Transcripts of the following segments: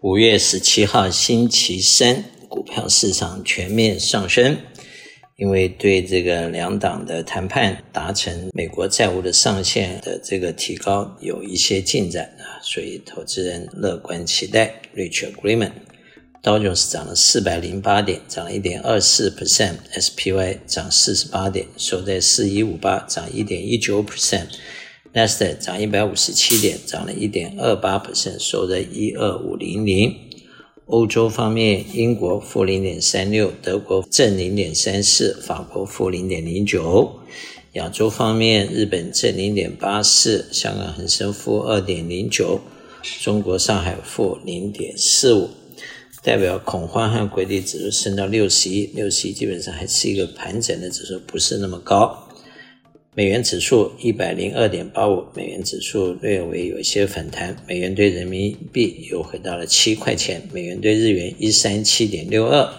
五月十七号星期三，股票市场全面上升，因为对这个两党的谈判达成美国债务的上限的这个提高有一些进展啊，所以投资人乐观期待 reach agreement。道琼斯涨了四百零八点，涨了一点二四 percent；SPY 涨四十八点，收在四一五八，涨一点一九 percent。纳斯达克涨一百五十七点，涨了一点二八 percent，收在一二五零零。欧洲方面，英国负零点三六，德国正零点三四，法国负零点零九。亚洲方面，日本正零点八四，香港恒生负二点零九，中国上海负零点四五。代表恐慌和规律指数升到六十一，六十一基本上还是一个盘整的指数，不是那么高。美元指数一百零二点八五，美元指数略微有些反弹，美元兑人民币又回到了七块钱，美元兑日元一三七点六二，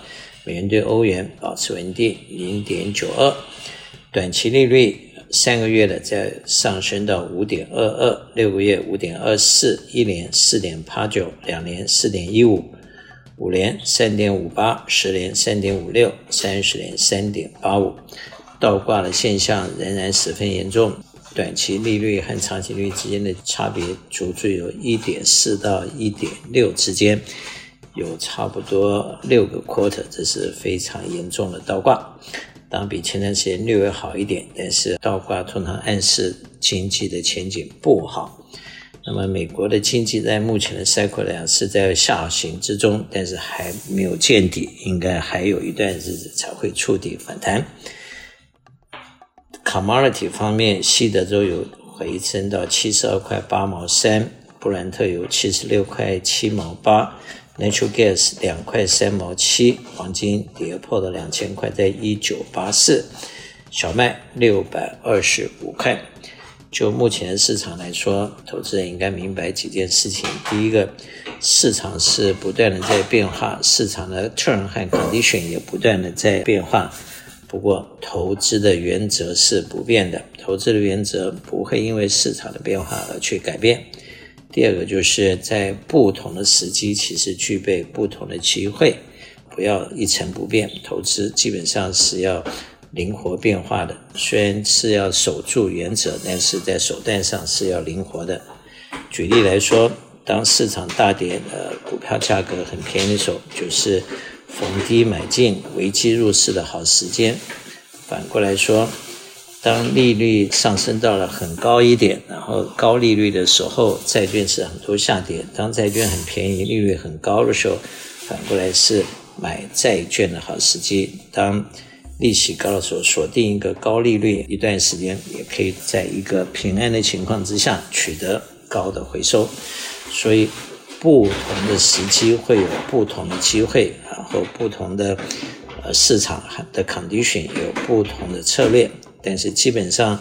美元兑欧元保持稳定零点九二，短期利率三个月的在上升到五点二二，六个月五点二四，一年四点八九，两年四点一五，五年三点五八，十年三点五六，三十年三点八五。倒挂的现象仍然十分严重，短期利率和长期利率之间的差别足足有一点四到一点六之间，有差不多六个 quarter，这是非常严重的倒挂。当比前段时间略微好一点，但是倒挂通常暗示经济的前景不好。那么美国的经济在目前的 cycle 来讲是在下行之中，但是还没有见底，应该还有一段日子才会触底反弹。Commodity 方面，西德州油回升到七十二块八毛三，布兰特油七十六块七毛八，Natural Gas 两块三毛七，黄金跌破了两千块，在一九八四，小麦六百二十五块。就目前市场来说，投资人应该明白几件事情：第一个，市场是不断的在变化，市场的 Turn 和 condition 也不断的在变化。不过，投资的原则是不变的，投资的原则不会因为市场的变化而去改变。第二个就是在不同的时机，其实具备不同的机会，不要一成不变。投资基本上是要灵活变化的，虽然是要守住原则，但是在手段上是要灵活的。举例来说，当市场大跌，呃，股票价格很便宜的时候，就是。逢低买进，危机入市的好时间。反过来说，当利率上升到了很高一点，然后高利率的时候，债券是很多下跌。当债券很便宜，利率很高的时候，反过来是买债券的好时机。当利息高的时候，锁定一个高利率一段时间，也可以在一个平安的情况之下取得高的回收。所以。不同的时机会有不同的机会，然后不同的呃市场的 condition 有不同的策略，但是基本上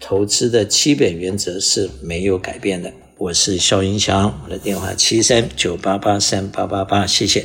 投资的基本原则是没有改变的。我是肖云祥，我的电话七三九八八三八八八，谢谢。